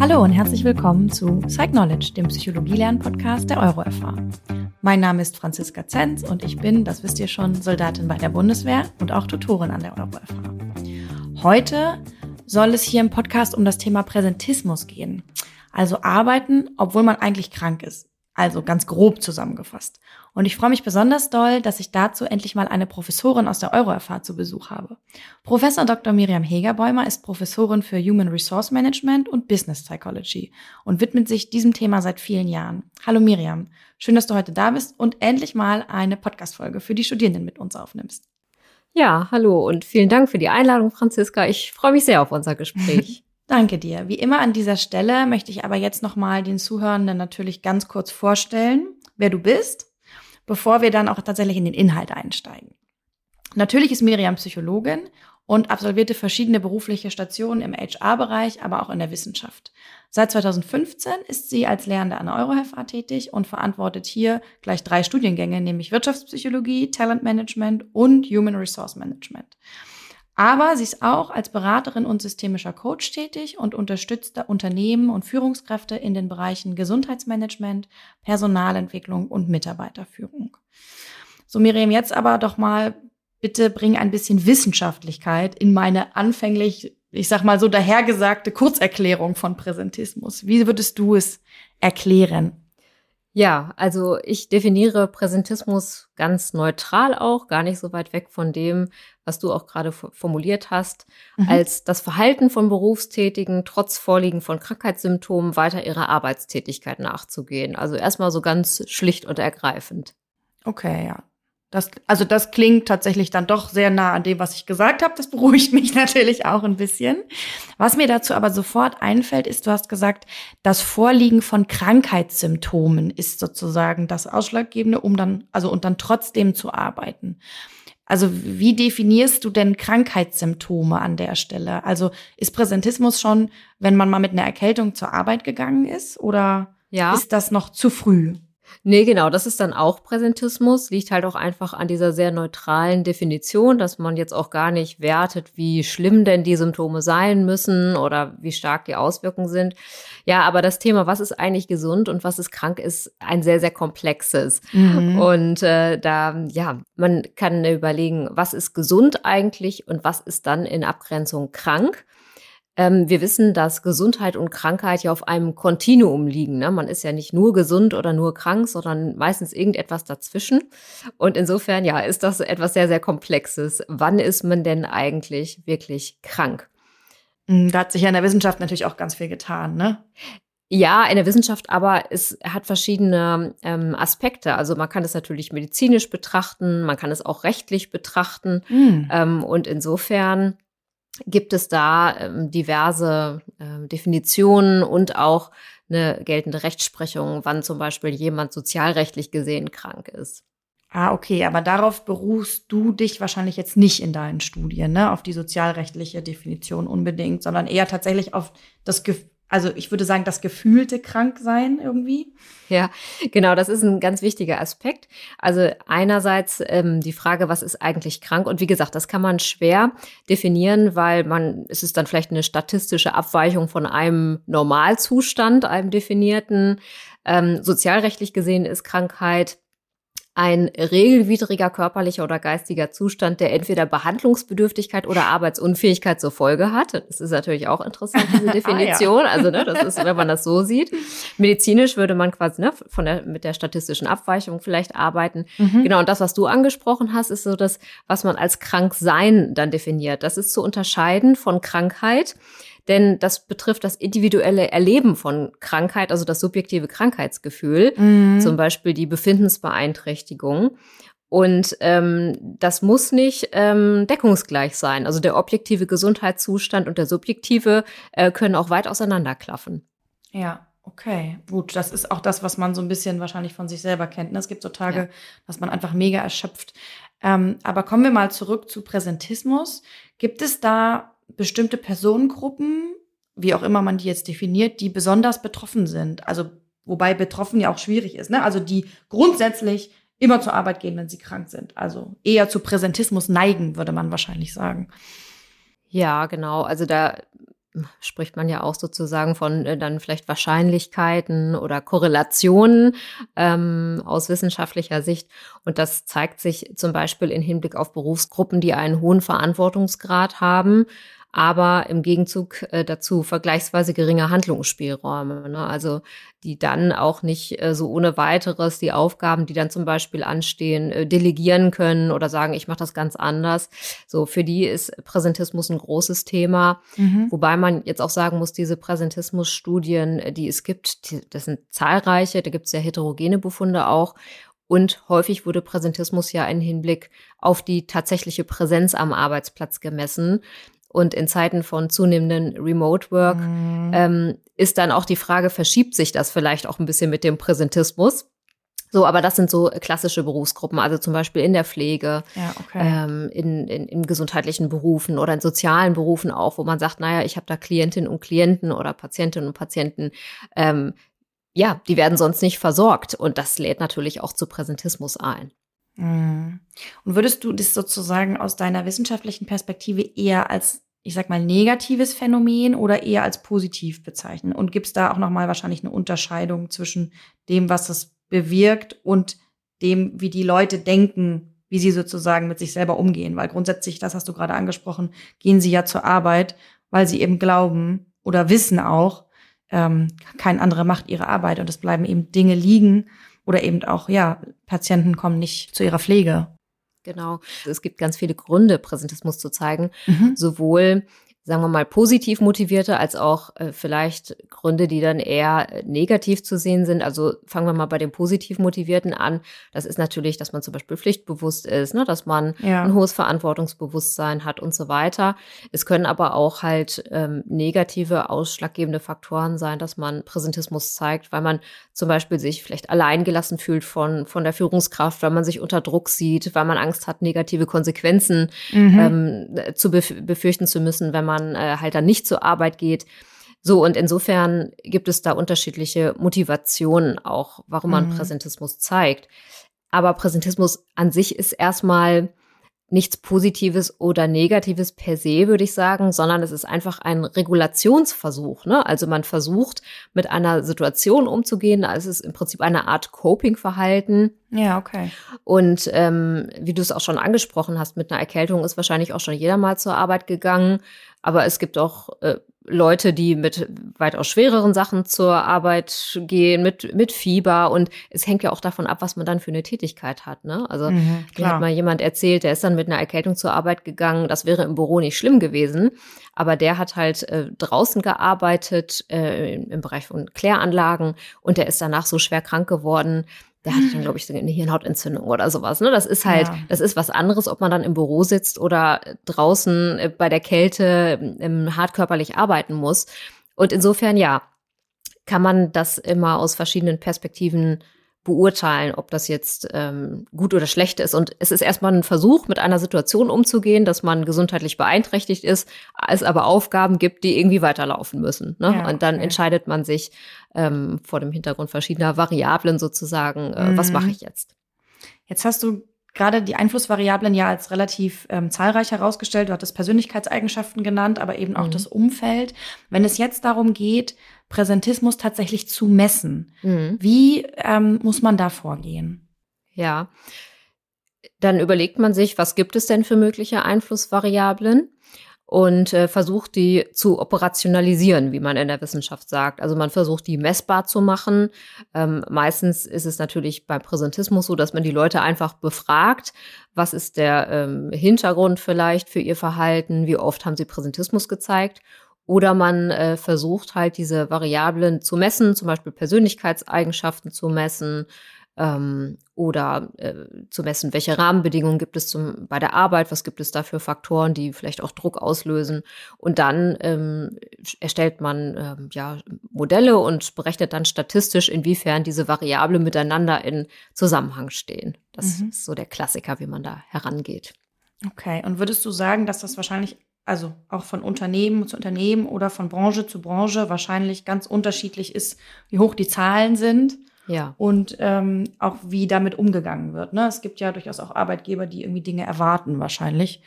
Hallo und herzlich willkommen zu Psych Knowledge, dem Psychologie-Lern-Podcast der EuroFH. Mein Name ist Franziska Zenz und ich bin, das wisst ihr schon, Soldatin bei der Bundeswehr und auch Tutorin an der EuroFH. Heute soll es hier im Podcast um das Thema Präsentismus gehen. Also arbeiten, obwohl man eigentlich krank ist. Also ganz grob zusammengefasst. Und ich freue mich besonders doll, dass ich dazu endlich mal eine Professorin aus der EuroFH zu Besuch habe. Professor Dr. Miriam Hegerbäumer ist Professorin für Human Resource Management und Business Psychology und widmet sich diesem Thema seit vielen Jahren. Hallo Miriam, schön, dass du heute da bist und endlich mal eine Podcast-Folge für die Studierenden mit uns aufnimmst. Ja, hallo und vielen Dank für die Einladung, Franziska. Ich freue mich sehr auf unser Gespräch. Danke dir. Wie immer an dieser Stelle möchte ich aber jetzt nochmal den Zuhörenden natürlich ganz kurz vorstellen, wer du bist, bevor wir dann auch tatsächlich in den Inhalt einsteigen. Natürlich ist Miriam Psychologin und absolvierte verschiedene berufliche Stationen im HR-Bereich, aber auch in der Wissenschaft. Seit 2015 ist sie als Lehrende an der EuroHFA tätig und verantwortet hier gleich drei Studiengänge, nämlich Wirtschaftspsychologie, Talentmanagement und Human Resource Management. Aber sie ist auch als Beraterin und systemischer Coach tätig und unterstützt Unternehmen und Führungskräfte in den Bereichen Gesundheitsmanagement, Personalentwicklung und Mitarbeiterführung. So, Miriam, jetzt aber doch mal bitte bring ein bisschen Wissenschaftlichkeit in meine anfänglich, ich sag mal so dahergesagte Kurzerklärung von Präsentismus. Wie würdest du es erklären? Ja, also ich definiere Präsentismus ganz neutral auch, gar nicht so weit weg von dem, was du auch gerade formuliert hast, mhm. als das Verhalten von Berufstätigen trotz Vorliegen von Krankheitssymptomen weiter ihrer Arbeitstätigkeit nachzugehen. Also erstmal so ganz schlicht und ergreifend. Okay, ja. Das, also das klingt tatsächlich dann doch sehr nah an dem, was ich gesagt habe. Das beruhigt mich natürlich auch ein bisschen. Was mir dazu aber sofort einfällt, ist, du hast gesagt, das Vorliegen von Krankheitssymptomen ist sozusagen das Ausschlaggebende, um dann, also und dann trotzdem zu arbeiten. Also wie definierst du denn Krankheitssymptome an der Stelle? Also ist Präsentismus schon, wenn man mal mit einer Erkältung zur Arbeit gegangen ist oder ja. ist das noch zu früh? Nee, genau, das ist dann auch Präsentismus, liegt halt auch einfach an dieser sehr neutralen Definition, dass man jetzt auch gar nicht wertet, wie schlimm denn die Symptome sein müssen oder wie stark die Auswirkungen sind. Ja, aber das Thema, was ist eigentlich gesund und was ist krank, ist ein sehr, sehr komplexes. Mhm. Und äh, da, ja, man kann überlegen, was ist gesund eigentlich und was ist dann in Abgrenzung krank. Ähm, wir wissen, dass Gesundheit und Krankheit ja auf einem Kontinuum liegen. Ne? Man ist ja nicht nur gesund oder nur krank, sondern meistens irgendetwas dazwischen. Und insofern, ja, ist das etwas sehr, sehr Komplexes. Wann ist man denn eigentlich wirklich krank? Hm, da hat sich ja in der Wissenschaft natürlich auch ganz viel getan, ne? Ja, in der Wissenschaft, aber es hat verschiedene ähm, Aspekte. Also man kann es natürlich medizinisch betrachten, man kann es auch rechtlich betrachten. Mhm. Ähm, und insofern gibt es da ähm, diverse äh, Definitionen und auch eine geltende Rechtsprechung, wann zum Beispiel jemand sozialrechtlich gesehen krank ist. Ah, okay, aber darauf berufst du dich wahrscheinlich jetzt nicht in deinen Studien, ne, auf die sozialrechtliche Definition unbedingt, sondern eher tatsächlich auf das Gefühl, also ich würde sagen, das gefühlte Kranksein irgendwie. Ja, genau, das ist ein ganz wichtiger Aspekt. Also einerseits ähm, die Frage, was ist eigentlich krank? Und wie gesagt, das kann man schwer definieren, weil man, es ist dann vielleicht eine statistische Abweichung von einem Normalzustand, einem definierten. Ähm, sozialrechtlich gesehen ist Krankheit ein regelwidriger körperlicher oder geistiger Zustand, der entweder Behandlungsbedürftigkeit oder Arbeitsunfähigkeit zur Folge hat. Das ist natürlich auch interessant, diese Definition. ah, ja. Also, ne, das ist, wenn man das so sieht. Medizinisch würde man quasi ne, von der, mit der statistischen Abweichung vielleicht arbeiten. Mhm. Genau, und das, was du angesprochen hast, ist so das, was man als Kranksein dann definiert. Das ist zu unterscheiden von Krankheit denn das betrifft das individuelle Erleben von Krankheit, also das subjektive Krankheitsgefühl, mhm. zum Beispiel die Befindensbeeinträchtigung. Und ähm, das muss nicht ähm, deckungsgleich sein. Also der objektive Gesundheitszustand und der subjektive äh, können auch weit auseinanderklaffen. Ja, okay, gut. Das ist auch das, was man so ein bisschen wahrscheinlich von sich selber kennt. Ne? Es gibt so Tage, ja. dass man einfach mega erschöpft. Ähm, aber kommen wir mal zurück zu Präsentismus. Gibt es da bestimmte Personengruppen, wie auch immer man die jetzt definiert, die besonders betroffen sind. Also wobei betroffen ja auch schwierig ist, ne? Also die grundsätzlich immer zur Arbeit gehen, wenn sie krank sind. Also eher zu Präsentismus neigen, würde man wahrscheinlich sagen. Ja, genau. Also da spricht man ja auch sozusagen von äh, dann vielleicht Wahrscheinlichkeiten oder Korrelationen ähm, aus wissenschaftlicher Sicht. Und das zeigt sich zum Beispiel in Hinblick auf Berufsgruppen, die einen hohen Verantwortungsgrad haben aber im Gegenzug äh, dazu vergleichsweise geringe Handlungsspielräume. Ne? Also die dann auch nicht äh, so ohne weiteres die Aufgaben, die dann zum Beispiel anstehen, äh, delegieren können oder sagen, ich mache das ganz anders. So, für die ist Präsentismus ein großes Thema. Mhm. Wobei man jetzt auch sagen muss, diese Präsentismus-Studien, die es gibt, die, das sind zahlreiche, da gibt es ja heterogene Befunde auch. Und häufig wurde Präsentismus ja in Hinblick auf die tatsächliche Präsenz am Arbeitsplatz gemessen. Und in Zeiten von zunehmendem Remote Work mhm. ähm, ist dann auch die Frage, verschiebt sich das vielleicht auch ein bisschen mit dem Präsentismus? So, aber das sind so klassische Berufsgruppen, also zum Beispiel in der Pflege, ja, okay. ähm, in, in, in gesundheitlichen Berufen oder in sozialen Berufen auch, wo man sagt, naja, ich habe da Klientinnen und Klienten oder Patientinnen und Patienten, ähm, ja, die werden sonst nicht versorgt. Und das lädt natürlich auch zu Präsentismus ein. Mhm. Und würdest du das sozusagen aus deiner wissenschaftlichen Perspektive eher als, ich sag mal, negatives Phänomen oder eher als positiv bezeichnen? Und gibt es da auch nochmal wahrscheinlich eine Unterscheidung zwischen dem, was es bewirkt und dem, wie die Leute denken, wie sie sozusagen mit sich selber umgehen? Weil grundsätzlich, das hast du gerade angesprochen, gehen sie ja zur Arbeit, weil sie eben glauben oder wissen auch, ähm, kein anderer macht ihre Arbeit und es bleiben eben Dinge liegen oder eben auch, ja, Patienten kommen nicht zu ihrer Pflege. Genau. Es gibt ganz viele Gründe, Präsentismus zu zeigen. Mhm. Sowohl sagen wir mal, positiv motivierte, als auch äh, vielleicht Gründe, die dann eher äh, negativ zu sehen sind. Also fangen wir mal bei den positiv motivierten an. Das ist natürlich, dass man zum Beispiel pflichtbewusst ist, ne? dass man ja. ein hohes Verantwortungsbewusstsein hat und so weiter. Es können aber auch halt ähm, negative, ausschlaggebende Faktoren sein, dass man Präsentismus zeigt, weil man zum Beispiel sich vielleicht alleingelassen fühlt von, von der Führungskraft, weil man sich unter Druck sieht, weil man Angst hat, negative Konsequenzen mhm. ähm, zu befürchten zu müssen, wenn man man äh, halt dann nicht zur Arbeit geht. So, und insofern gibt es da unterschiedliche Motivationen auch, warum man mhm. Präsentismus zeigt. Aber Präsentismus an sich ist erstmal nichts Positives oder Negatives per se, würde ich sagen, sondern es ist einfach ein Regulationsversuch. Ne? Also man versucht, mit einer Situation umzugehen. Also es ist im Prinzip eine Art Coping-Verhalten. Ja, okay. Und ähm, wie du es auch schon angesprochen hast, mit einer Erkältung ist wahrscheinlich auch schon jeder mal zur Arbeit gegangen. Aber es gibt auch äh, Leute, die mit weitaus schwereren Sachen zur Arbeit gehen, mit, mit Fieber. Und es hängt ja auch davon ab, was man dann für eine Tätigkeit hat. Ne? Also mhm, mir hat mal jemand erzählt, der ist dann mit einer Erkältung zur Arbeit gegangen. Das wäre im Büro nicht schlimm gewesen. Aber der hat halt äh, draußen gearbeitet, äh, im Bereich von Kläranlagen. Und der ist danach so schwer krank geworden, der hatte dann, glaube ich, eine Hirnhautentzündung oder sowas. Ne? Das ist halt, ja. das ist was anderes, ob man dann im Büro sitzt oder draußen äh, bei der Kälte ähm, hartkörperlich arbeiten muss. Und insofern, ja, kann man das immer aus verschiedenen Perspektiven beurteilen, ob das jetzt ähm, gut oder schlecht ist. Und es ist erstmal ein Versuch, mit einer Situation umzugehen, dass man gesundheitlich beeinträchtigt ist, es aber Aufgaben gibt, die irgendwie weiterlaufen müssen. Ne? Ja, und dann okay. entscheidet man sich ähm, vor dem Hintergrund verschiedener Variablen sozusagen, äh, mhm. was mache ich jetzt? Jetzt hast du gerade die Einflussvariablen ja als relativ ähm, zahlreich herausgestellt. Du hattest Persönlichkeitseigenschaften genannt, aber eben auch mhm. das Umfeld. Wenn es jetzt darum geht, Präsentismus tatsächlich zu messen, mhm. wie ähm, muss man da vorgehen? Ja, dann überlegt man sich, was gibt es denn für mögliche Einflussvariablen? und äh, versucht die zu operationalisieren, wie man in der Wissenschaft sagt. Also man versucht die messbar zu machen. Ähm, meistens ist es natürlich beim Präsentismus so, dass man die Leute einfach befragt, was ist der ähm, Hintergrund vielleicht für ihr Verhalten, wie oft haben sie Präsentismus gezeigt. Oder man äh, versucht halt diese Variablen zu messen, zum Beispiel Persönlichkeitseigenschaften zu messen, ähm, oder äh, zu messen, welche Rahmenbedingungen gibt es zum, bei der Arbeit, was gibt es da für Faktoren, die vielleicht auch Druck auslösen. Und dann ähm, erstellt man ähm, ja, Modelle und berechnet dann statistisch, inwiefern diese Variablen miteinander in Zusammenhang stehen. Das mhm. ist so der Klassiker, wie man da herangeht. Okay, und würdest du sagen, dass das wahrscheinlich also auch von Unternehmen zu Unternehmen oder von Branche zu Branche wahrscheinlich ganz unterschiedlich ist, wie hoch die Zahlen sind? Ja. Und ähm, auch wie damit umgegangen wird. Ne? Es gibt ja durchaus auch Arbeitgeber, die irgendwie Dinge erwarten, wahrscheinlich.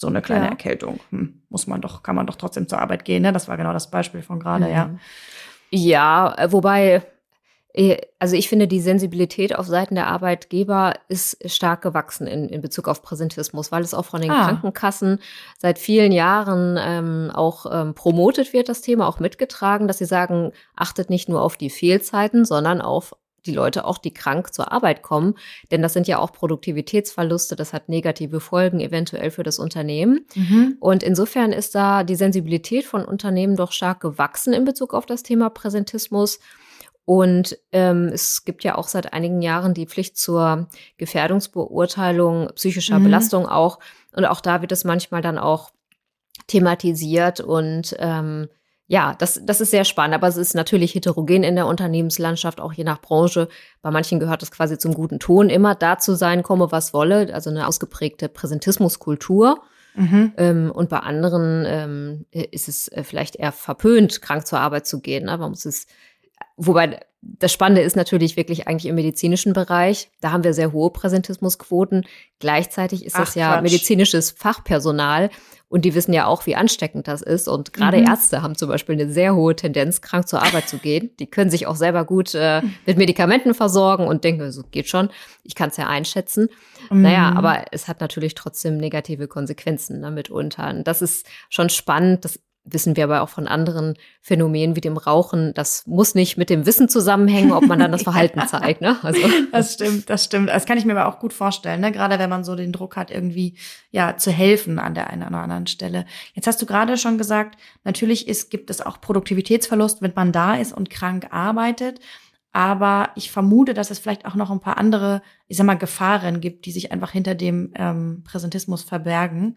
so eine kleine Ja. Erkältung. Hm, muss man doch, kann man doch trotzdem zur Arbeit gehen, ne? Das war genau das Beispiel von gerade, Mhm. ja. Ja, äh, wobei, also ich finde, die Sensibilität auf Seiten der Arbeitgeber ist stark gewachsen in, in Bezug auf Präsentismus, weil es auch von den Ah. Krankenkassen seit vielen Jahren ähm, auch ähm, promotet wird, das Thema auch mitgetragen, dass sie sagen, achtet nicht nur auf die Fehlzeiten, sondern auf die Leute auch, die krank zur Arbeit kommen. Denn das sind ja auch Produktivitätsverluste, das hat negative Folgen eventuell für das Unternehmen. Mhm. Und insofern ist da die Sensibilität von Unternehmen doch stark gewachsen in Bezug auf das Thema Präsentismus. Und ähm, es gibt ja auch seit einigen Jahren die Pflicht zur Gefährdungsbeurteilung psychischer Mhm. Belastung auch. Und auch da wird es manchmal dann auch thematisiert und ähm, ja, das, das ist sehr spannend, aber es ist natürlich heterogen in der Unternehmenslandschaft, auch je nach Branche. Bei manchen gehört es quasi zum guten Ton, immer da zu sein, komme was wolle, also eine ausgeprägte Präsentismuskultur. Mhm. Ähm, und bei anderen ähm, ist es äh, vielleicht eher verpönt, krank zur Arbeit zu gehen. Ne? Man muss es, wobei das Spannende ist natürlich wirklich eigentlich im medizinischen Bereich. Da haben wir sehr hohe Präsentismusquoten. Gleichzeitig ist Ach, das ja Quatsch. medizinisches Fachpersonal und die wissen ja auch, wie ansteckend das ist. Und gerade Mhm. Ärzte haben zum Beispiel eine sehr hohe Tendenz, krank zur Arbeit zu gehen. Die können sich auch selber gut äh, mit Medikamenten versorgen und denken, so geht schon. Ich kann es ja einschätzen. Naja, Mhm. aber es hat natürlich trotzdem negative Konsequenzen ne, mitunter. Und das ist schon spannend. Das wissen wir aber auch von anderen Phänomenen wie dem Rauchen. Das muss nicht mit dem Wissen zusammenhängen, ob man dann das Verhalten zeigt. Ne? Also, Das stimmt, das stimmt. Das kann ich mir aber auch gut vorstellen, ne? gerade wenn man so den Druck hat, irgendwie ja zu helfen an der einen oder anderen Stelle. Jetzt hast du gerade schon gesagt, natürlich ist, gibt es auch Produktivitätsverlust, wenn man da ist und krank arbeitet. Aber ich vermute, dass es vielleicht auch noch ein paar andere, ich sag mal, Gefahren gibt, die sich einfach hinter dem ähm, Präsentismus verbergen.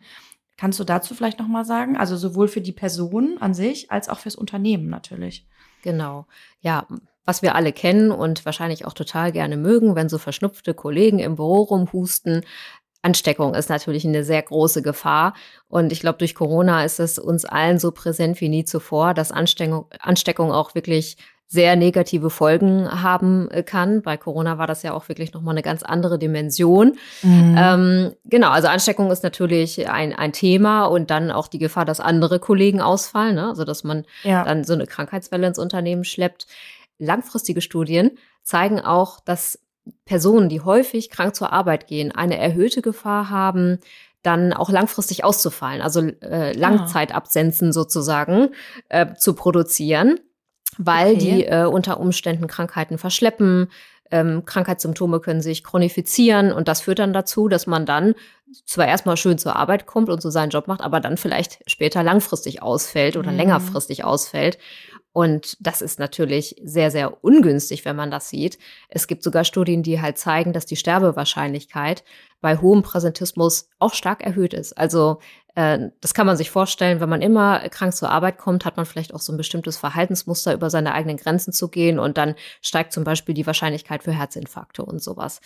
Kannst du dazu vielleicht noch mal sagen? Also sowohl für die Person an sich als auch fürs Unternehmen natürlich. Genau. Ja, was wir alle kennen und wahrscheinlich auch total gerne mögen, wenn so verschnupfte Kollegen im Büro rumhusten. Ansteckung ist natürlich eine sehr große Gefahr. Und ich glaube, durch Corona ist es uns allen so präsent wie nie zuvor, dass Ansteckung, Ansteckung auch wirklich sehr negative Folgen haben äh, kann. Bei Corona war das ja auch wirklich nochmal eine ganz andere Dimension. Mhm. Ähm, genau, also Ansteckung ist natürlich ein, ein Thema und dann auch die Gefahr, dass andere Kollegen ausfallen, ne? also dass man ja. dann so eine Krankheitswelle ins Unternehmen schleppt. Langfristige Studien zeigen auch, dass Personen, die häufig krank zur Arbeit gehen, eine erhöhte Gefahr haben, dann auch langfristig auszufallen, also äh, Langzeitabsenzen sozusagen äh, zu produzieren, weil Okay. die äh, unter Umständen Krankheiten verschleppen. Ähm, Krankheitssymptome können sich chronifizieren und das führt dann dazu, dass man dann zwar erstmal schön zur Arbeit kommt und so seinen Job macht, aber dann vielleicht später langfristig ausfällt oder Mhm. längerfristig ausfällt. Und das ist natürlich sehr, sehr ungünstig, wenn man das sieht. Es gibt sogar Studien, die halt zeigen, dass die Sterbewahrscheinlichkeit bei hohem Präsentismus auch stark erhöht ist. Also das kann man sich vorstellen, wenn man immer krank zur Arbeit kommt, hat man vielleicht auch so ein bestimmtes Verhaltensmuster, über seine eigenen Grenzen zu gehen und dann steigt zum Beispiel die Wahrscheinlichkeit für Herzinfarkte und sowas.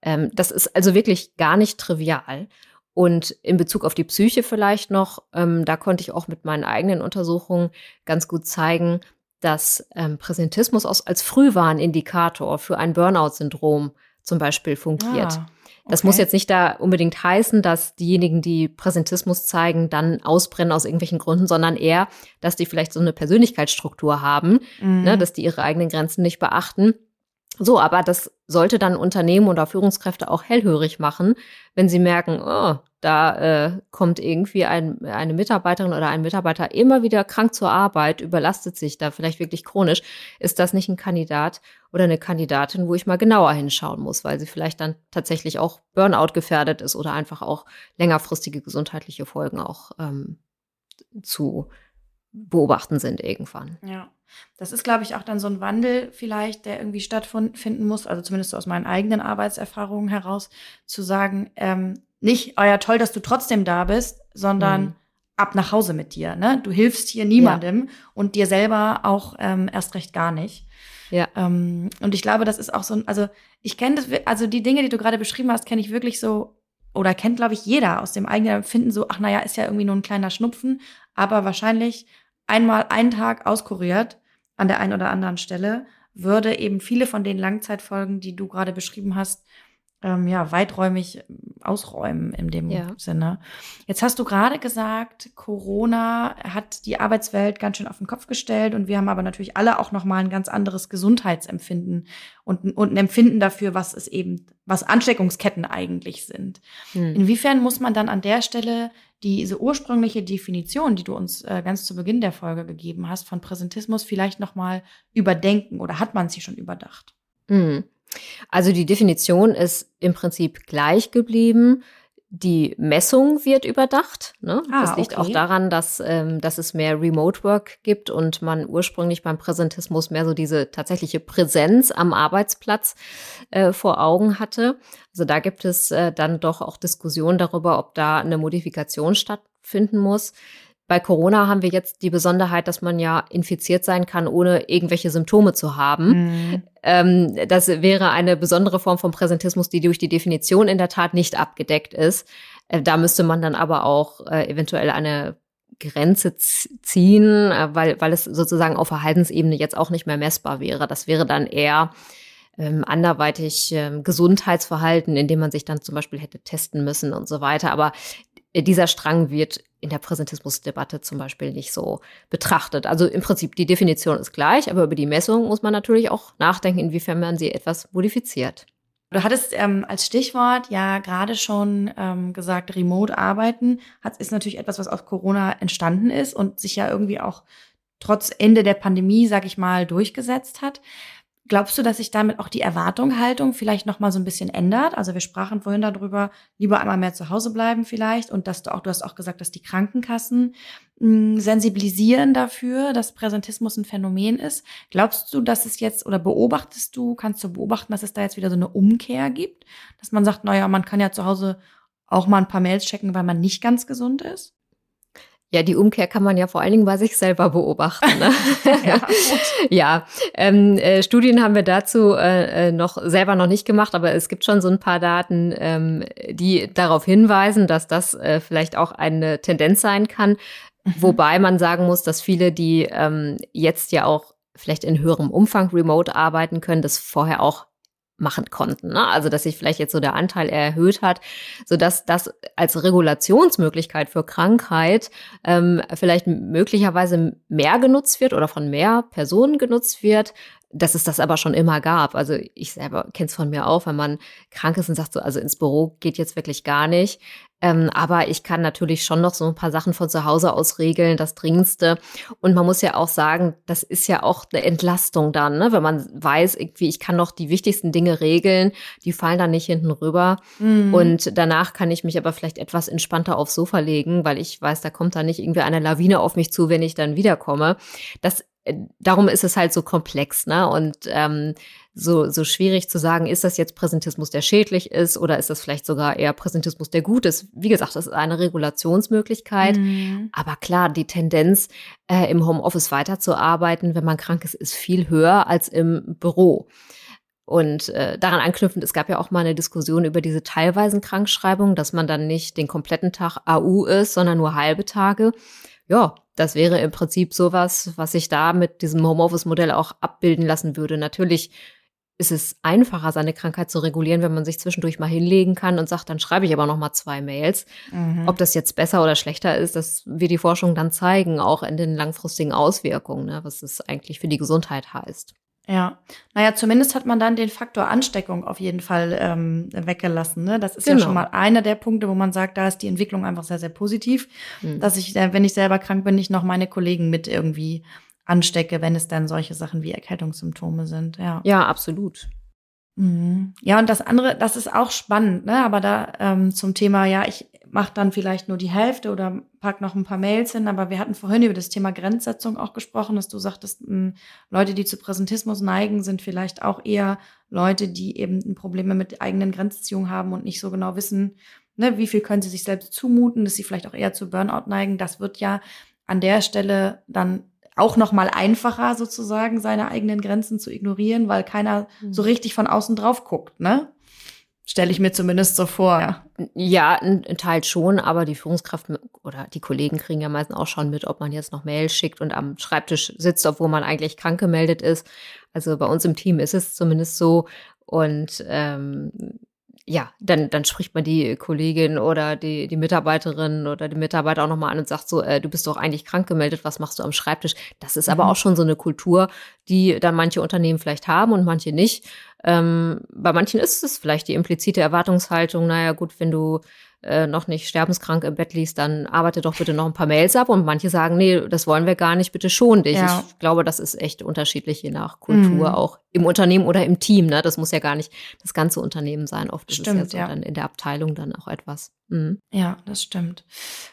Ähm, das ist also wirklich gar nicht trivial. Und in Bezug auf die Psyche vielleicht noch, ähm, da konnte ich auch mit meinen eigenen Untersuchungen ganz gut zeigen, dass ähm, Präsentismus als Frühwarnindikator für ein Burnout-Syndrom zum Beispiel fungiert. Ah, Das okay. muss jetzt nicht da unbedingt heißen, dass diejenigen, die Präsentismus zeigen, dann ausbrennen aus irgendwelchen Gründen, sondern eher, dass die vielleicht so eine Persönlichkeitsstruktur haben, Mhm. ne, dass die ihre eigenen Grenzen nicht beachten. So, aber das sollte dann Unternehmen oder Führungskräfte auch hellhörig machen, wenn sie merken, oh, da äh, kommt irgendwie ein, eine Mitarbeiterin oder ein Mitarbeiter immer wieder krank zur Arbeit, überlastet sich da vielleicht wirklich chronisch. Ist das nicht ein Kandidat oder eine Kandidatin, wo ich mal genauer hinschauen muss, weil sie vielleicht dann tatsächlich auch Burnout gefährdet ist oder einfach auch längerfristige gesundheitliche Folgen auch ähm, zu beobachten sind irgendwann. Ja, das ist, glaube ich, auch dann so ein Wandel vielleicht, der irgendwie stattfinden muss, also zumindest aus meinen eigenen Arbeitserfahrungen heraus, zu sagen, ähm, nicht, oh ja, toll, dass du trotzdem da bist, sondern Mhm. ab nach Hause mit dir. Ne? Du hilfst hier niemandem und dir selber auch ähm, erst recht gar nicht. Ja. Ähm, und ich glaube, das ist auch so ein, also ich kenne das, also die Dinge, die du gerade beschrieben hast, kenne ich wirklich so, oder kennt, glaube ich, jeder aus dem eigenen Empfinden so, ach naja, ist ja irgendwie nur ein kleiner Schnupfen, aber wahrscheinlich einmal einen Tag auskuriert an der einen oder anderen Stelle, würde eben viele von den Langzeitfolgen, die du gerade beschrieben hast, ähm, ja, weiträumig ausräumen in dem ja. Sinne. Jetzt hast du gerade gesagt, Corona hat die Arbeitswelt ganz schön auf den Kopf gestellt und wir haben aber natürlich alle auch noch mal ein ganz anderes Gesundheitsempfinden und, und ein Empfinden dafür, was es eben, was Ansteckungsketten eigentlich sind. Hm. Inwiefern muss man dann an der Stelle diese ursprüngliche Definition, die du uns äh, ganz zu Beginn der Folge gegeben hast, von Präsentismus vielleicht noch mal überdenken oder hat man sie schon überdacht? Hm. Also die Definition ist im Prinzip gleich geblieben. Die Messung wird überdacht. Ne? Ah, das liegt okay. auch daran, dass, ähm, dass es mehr Remote Work gibt und man ursprünglich beim Präsentismus mehr so diese tatsächliche Präsenz am Arbeitsplatz äh, vor Augen hatte. Also da gibt es äh, dann doch auch Diskussionen darüber, ob da eine Modifikation stattfinden muss. Bei Corona haben wir jetzt die Besonderheit, dass man ja infiziert sein kann, ohne irgendwelche Symptome zu haben. Mhm. Ähm, das wäre eine besondere Form von Präsentismus, die durch die Definition in der Tat nicht abgedeckt ist. Äh, da müsste man dann aber auch äh, eventuell eine Grenze ziehen, äh, weil, weil es sozusagen auf Verhaltensebene jetzt auch nicht mehr messbar wäre. Das wäre dann eher ähm, anderweitig ähm, Gesundheitsverhalten, indem man sich dann zum Beispiel hätte testen müssen und so weiter. Aber dieser Strang wird in der Präsentismusdebatte zum Beispiel nicht so betrachtet. Also im Prinzip die Definition ist gleich, aber über die Messung muss man natürlich auch nachdenken, inwiefern man sie etwas modifiziert. Du hattest ähm, als Stichwort ja gerade schon ähm, gesagt, Remote-Arbeiten hat, ist natürlich etwas, was aus Corona entstanden ist und sich ja irgendwie auch trotz Ende der Pandemie, sag ich mal, durchgesetzt hat. Glaubst du, dass sich damit auch die Erwartungshaltung vielleicht noch mal so ein bisschen ändert? Also wir sprachen vorhin darüber, lieber einmal mehr zu Hause bleiben vielleicht und dass du auch, du hast auch gesagt, dass die Krankenkassen hm, sensibilisieren dafür, dass Präsentismus ein Phänomen ist. Glaubst du, dass es jetzt oder beobachtest du, kannst du beobachten, dass es da jetzt wieder so eine Umkehr gibt, dass man sagt, naja, man kann ja zu Hause auch mal ein paar Mails checken, weil man nicht ganz gesund ist? Ja, die Umkehr kann man ja vor allen Dingen bei sich selber beobachten. Ne? ja, ja ähm, äh, Studien haben wir dazu äh, äh, noch selber noch nicht gemacht, aber es gibt schon so ein paar Daten, ähm, die darauf hinweisen, dass das äh, vielleicht auch eine Tendenz sein kann. Mhm. Wobei man sagen muss, dass viele, die ähm, jetzt ja auch vielleicht in höherem Umfang remote arbeiten können, das vorher auch machen konnten. Ne? Also dass sich vielleicht jetzt so der Anteil erhöht hat, so dass das als Regulationsmöglichkeit für Krankheit ähm, vielleicht möglicherweise mehr genutzt wird oder von mehr Personen genutzt wird, dass es das aber schon immer gab. Also ich selber kenne es von mir auch, wenn man krank ist und sagt so, also ins Büro geht jetzt wirklich gar nicht. Ähm, aber ich kann natürlich schon noch so ein paar Sachen von zu Hause aus regeln, das Dringendste. Und man muss ja auch sagen, das ist ja auch eine Entlastung dann, ne? wenn man weiß, irgendwie, ich kann noch die wichtigsten Dinge regeln, die fallen dann nicht hinten rüber. Mhm. Und danach kann ich mich aber vielleicht etwas entspannter aufs Sofa legen, weil ich weiß, da kommt da nicht irgendwie eine Lawine auf mich zu, wenn ich dann wiederkomme. Das darum ist es halt so komplex, ne? Und ähm, so, so schwierig zu sagen, ist das jetzt Präsentismus, der schädlich ist, oder ist das vielleicht sogar eher Präsentismus, der gut ist? Wie gesagt, das ist eine Regulationsmöglichkeit. Mhm. Aber klar, die Tendenz, äh, im Homeoffice weiterzuarbeiten, wenn man krank ist, ist viel höher als im Büro. Und äh, daran anknüpfend, es gab ja auch mal eine Diskussion über diese teilweisen Krankschreibungen, dass man dann nicht den kompletten Tag AU ist, sondern nur halbe Tage. Ja, das wäre im Prinzip sowas, was sich da mit diesem Homeoffice-Modell auch abbilden lassen würde. Natürlich ist es einfacher, seine Krankheit zu regulieren, wenn man sich zwischendurch mal hinlegen kann und sagt, dann schreibe ich aber noch mal zwei Mails. Mhm. Ob das jetzt besser oder schlechter ist, das wird die Forschung dann zeigen, auch in den langfristigen Auswirkungen, ne, was es eigentlich für die Gesundheit heißt. Ja, naja, zumindest hat man dann den Faktor Ansteckung auf jeden Fall ähm, weggelassen. Ne? Das ist genau. ja schon mal einer der Punkte, wo man sagt, da ist die Entwicklung einfach sehr, sehr positiv, mhm. dass ich, äh, wenn ich selber krank bin, nicht noch meine Kollegen mit irgendwie anstecke, wenn es dann solche Sachen wie Erkältungssymptome sind. Ja, ja absolut. Mhm. Ja, und das andere, das ist auch spannend, ne? Aber da ähm, zum Thema, ja, ich mache dann vielleicht nur die Hälfte oder pack noch ein paar Mails hin. Aber wir hatten vorhin über das Thema Grenzsetzung auch gesprochen, dass du sagtest, mh, hm, Leute, die zu Präsentismus neigen, sind vielleicht auch eher Leute, die eben Probleme mit eigenen Grenzziehungen haben und nicht so genau wissen, ne, wie viel können sie sich selbst zumuten, dass sie vielleicht auch eher zu Burnout neigen. Das wird ja an der Stelle dann auch noch mal einfacher sozusagen seine eigenen Grenzen zu ignorieren, weil keiner so mhm. richtig von außen drauf guckt, ne? Stelle ich mir zumindest so vor. Ja, ja ein, Teil schon, aber die Führungskraft oder die Kollegen kriegen ja meistens auch schon mit, ob man jetzt noch Mail schickt und am Schreibtisch sitzt, obwohl man eigentlich krank gemeldet ist. Also bei uns im Team ist es zumindest so. Und ähm, ja, dann, dann spricht man die Kollegin oder die, die Mitarbeiterin oder die Mitarbeiter auch nochmal an und sagt so, äh, du bist doch eigentlich krank gemeldet, was machst du am Schreibtisch? Das ist aber mhm. auch schon so eine Kultur, die dann manche Unternehmen vielleicht haben und manche nicht. Ähm, bei manchen ist es vielleicht die implizite Erwartungshaltung, naja gut, wenn du äh, noch nicht sterbenskrank im Bett liest, dann arbeite doch bitte noch ein paar Mails ab. Und manche sagen, nee, das wollen wir gar nicht, bitte schon dich. Ja. Ich glaube, das ist echt unterschiedlich, je nach Kultur, mhm. auch im Unternehmen oder im Team. Ne? Das muss ja gar nicht das ganze Unternehmen sein. Oft ist stimmt, es ja, so ja. dann in der Abteilung dann auch etwas. Mhm. Ja, das stimmt.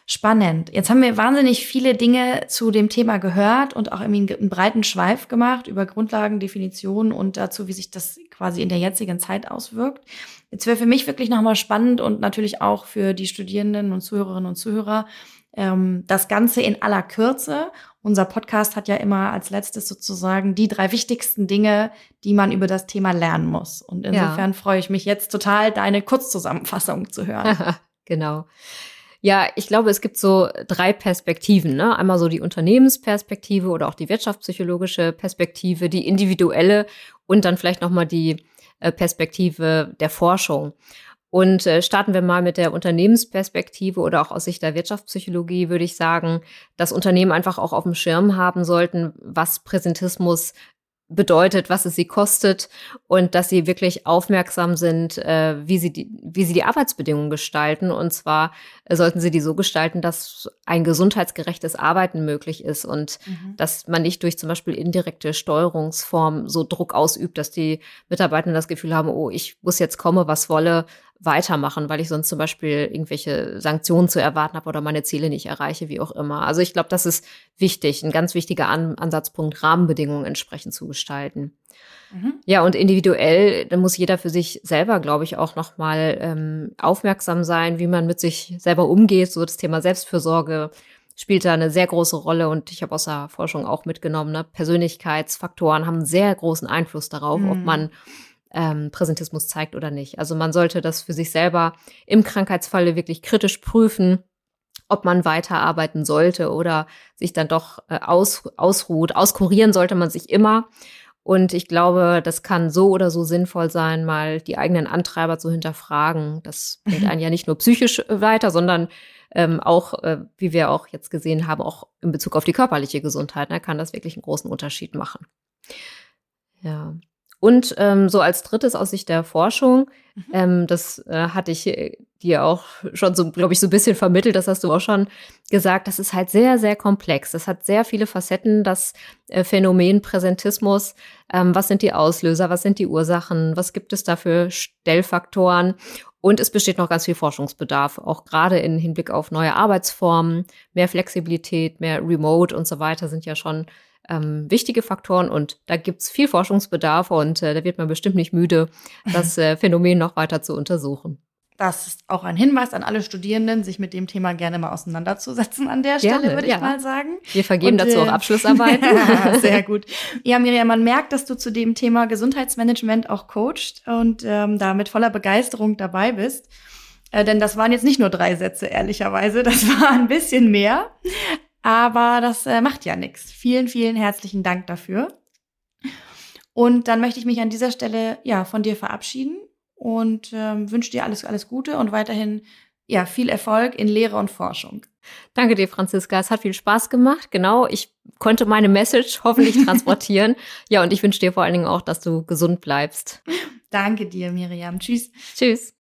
Spannend. Jetzt haben wir wahnsinnig viele Dinge zu dem Thema gehört und auch irgendwie einen breiten Schweif gemacht über Grundlagen, Definitionen und dazu, wie sich das quasi in der jetzigen Zeit auswirkt. Jetzt wäre für mich wirklich nochmal spannend und natürlich auch für die Studierenden und Zuhörerinnen und Zuhörer, ähm, das Ganze in aller Kürze. Unser Podcast hat ja immer als letztes sozusagen die drei wichtigsten Dinge, die man über das Thema lernen muss. Und insofern ja. freue ich mich jetzt total, deine Kurzzusammenfassung zu hören. genau. Ja, ich glaube, es gibt so drei Perspektiven. Ne? Einmal so die Unternehmensperspektive oder auch die wirtschaftspsychologische Perspektive, die individuelle und dann vielleicht nochmal die Perspektive der Forschung. Und äh, starten wir mal mit der Unternehmensperspektive oder auch aus Sicht der Wirtschaftspsychologie würde ich sagen, dass Unternehmen einfach auch auf dem Schirm haben sollten, was Präsentismus bedeutet, was es sie kostet und dass sie wirklich aufmerksam sind, äh, wie, sie die, wie sie die Arbeitsbedingungen gestalten. Und zwar äh, sollten sie die so gestalten, dass ein gesundheitsgerechtes Arbeiten möglich ist und mhm. dass man nicht durch zum Beispiel indirekte Steuerungsformen so Druck ausübt, dass die Mitarbeiter das Gefühl haben, oh, ich muss jetzt komme, was wolle, weitermachen, weil ich sonst zum Beispiel irgendwelche Sanktionen zu erwarten habe oder meine Ziele nicht erreiche, wie auch immer. Also ich glaube, das ist wichtig, ein ganz wichtiger An Ansatzpunkt, Rahmenbedingungen entsprechend zu gestalten. Mhm. Ja, und individuell, da muss jeder für sich selber, glaube ich, auch nochmal ähm, aufmerksam sein, wie man mit sich selber umgeht. So das Thema Selbstfürsorge spielt da eine sehr große Rolle und ich habe aus der Forschung auch mitgenommen, ne? Persönlichkeitsfaktoren haben einen sehr großen Einfluss darauf, mhm. ob man ähm, Präsentismus zeigt oder nicht. Also man sollte das für sich selber im Krankheitsfalle wirklich kritisch prüfen, ob man weiterarbeiten sollte oder sich dann doch äh, aus, ausruht. Auskurieren sollte man sich immer. Und ich glaube, das kann so oder so sinnvoll sein, mal die eigenen Antreiber zu hinterfragen. Das bringt einen ja nicht nur psychisch weiter, sondern ähm, auch, äh, wie wir auch jetzt gesehen haben, auch in Bezug auf die körperliche Gesundheit, ne, kann das wirklich einen großen Unterschied machen. Ja. Und ähm, so als drittes aus Sicht der Forschung, mhm. ähm, das äh, hatte ich äh, dir auch schon so, glaube ich, so ein bisschen vermittelt, das hast du auch schon gesagt, das ist halt sehr, sehr komplex. Das hat sehr viele Facetten, das äh, Phänomen Präsentismus. Ähm, was sind die Auslöser, was sind die Ursachen, was gibt es da für Stellfaktoren? Und es besteht noch ganz viel Forschungsbedarf, auch gerade im Hinblick auf neue Arbeitsformen, mehr Flexibilität, mehr Remote und so weiter sind ja schon ähm, wichtige Faktoren und da gibt's viel Forschungsbedarf und äh, da wird man bestimmt nicht müde, das äh, Phänomen noch weiter zu untersuchen. Das ist auch ein Hinweis an alle Studierenden, sich mit dem Thema gerne mal auseinanderzusetzen an der Stelle, gerne, würde ich ja. mal sagen. Wir vergeben und, dazu auch äh, Abschlussarbeiten. sehr gut. Ja, Miriam, man merkt, dass du zu dem Thema Gesundheitsmanagement auch coacht und ähm, da mit voller Begeisterung dabei bist. Äh, denn das waren jetzt nicht nur drei Sätze, ehrlicherweise, das war ein bisschen mehr. Aber das äh, macht ja nichts. Vielen, vielen herzlichen Dank dafür. Und dann möchte ich mich an dieser Stelle ja von dir verabschieden und ähm, wünsche dir alles, alles Gute und weiterhin ja viel Erfolg in Lehre und Forschung. Danke dir, Franziska. Es hat viel Spaß gemacht. Genau, ich konnte meine Message hoffentlich transportieren. ja, und ich wünsche dir vor allen Dingen auch, dass du gesund bleibst. Danke dir, Miriam. Tschüss. Tschüss.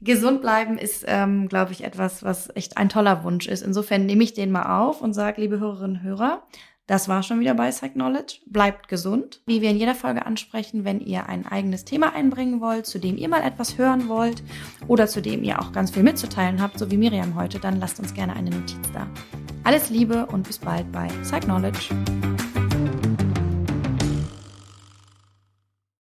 Gesund bleiben ist, ähm, glaube ich, etwas, was echt ein toller Wunsch ist. Insofern nehme ich den mal auf und sage, liebe Hörerinnen und Hörer, das war schon wieder bei Psych Knowledge. Bleibt gesund. Wie wir in jeder Folge ansprechen, wenn ihr ein eigenes Thema einbringen wollt, zu dem ihr mal etwas hören wollt oder zu dem ihr auch ganz viel mitzuteilen habt, so wie Miriam heute, dann lasst uns gerne eine Notiz da. Alles Liebe und bis bald bei Psych Knowledge.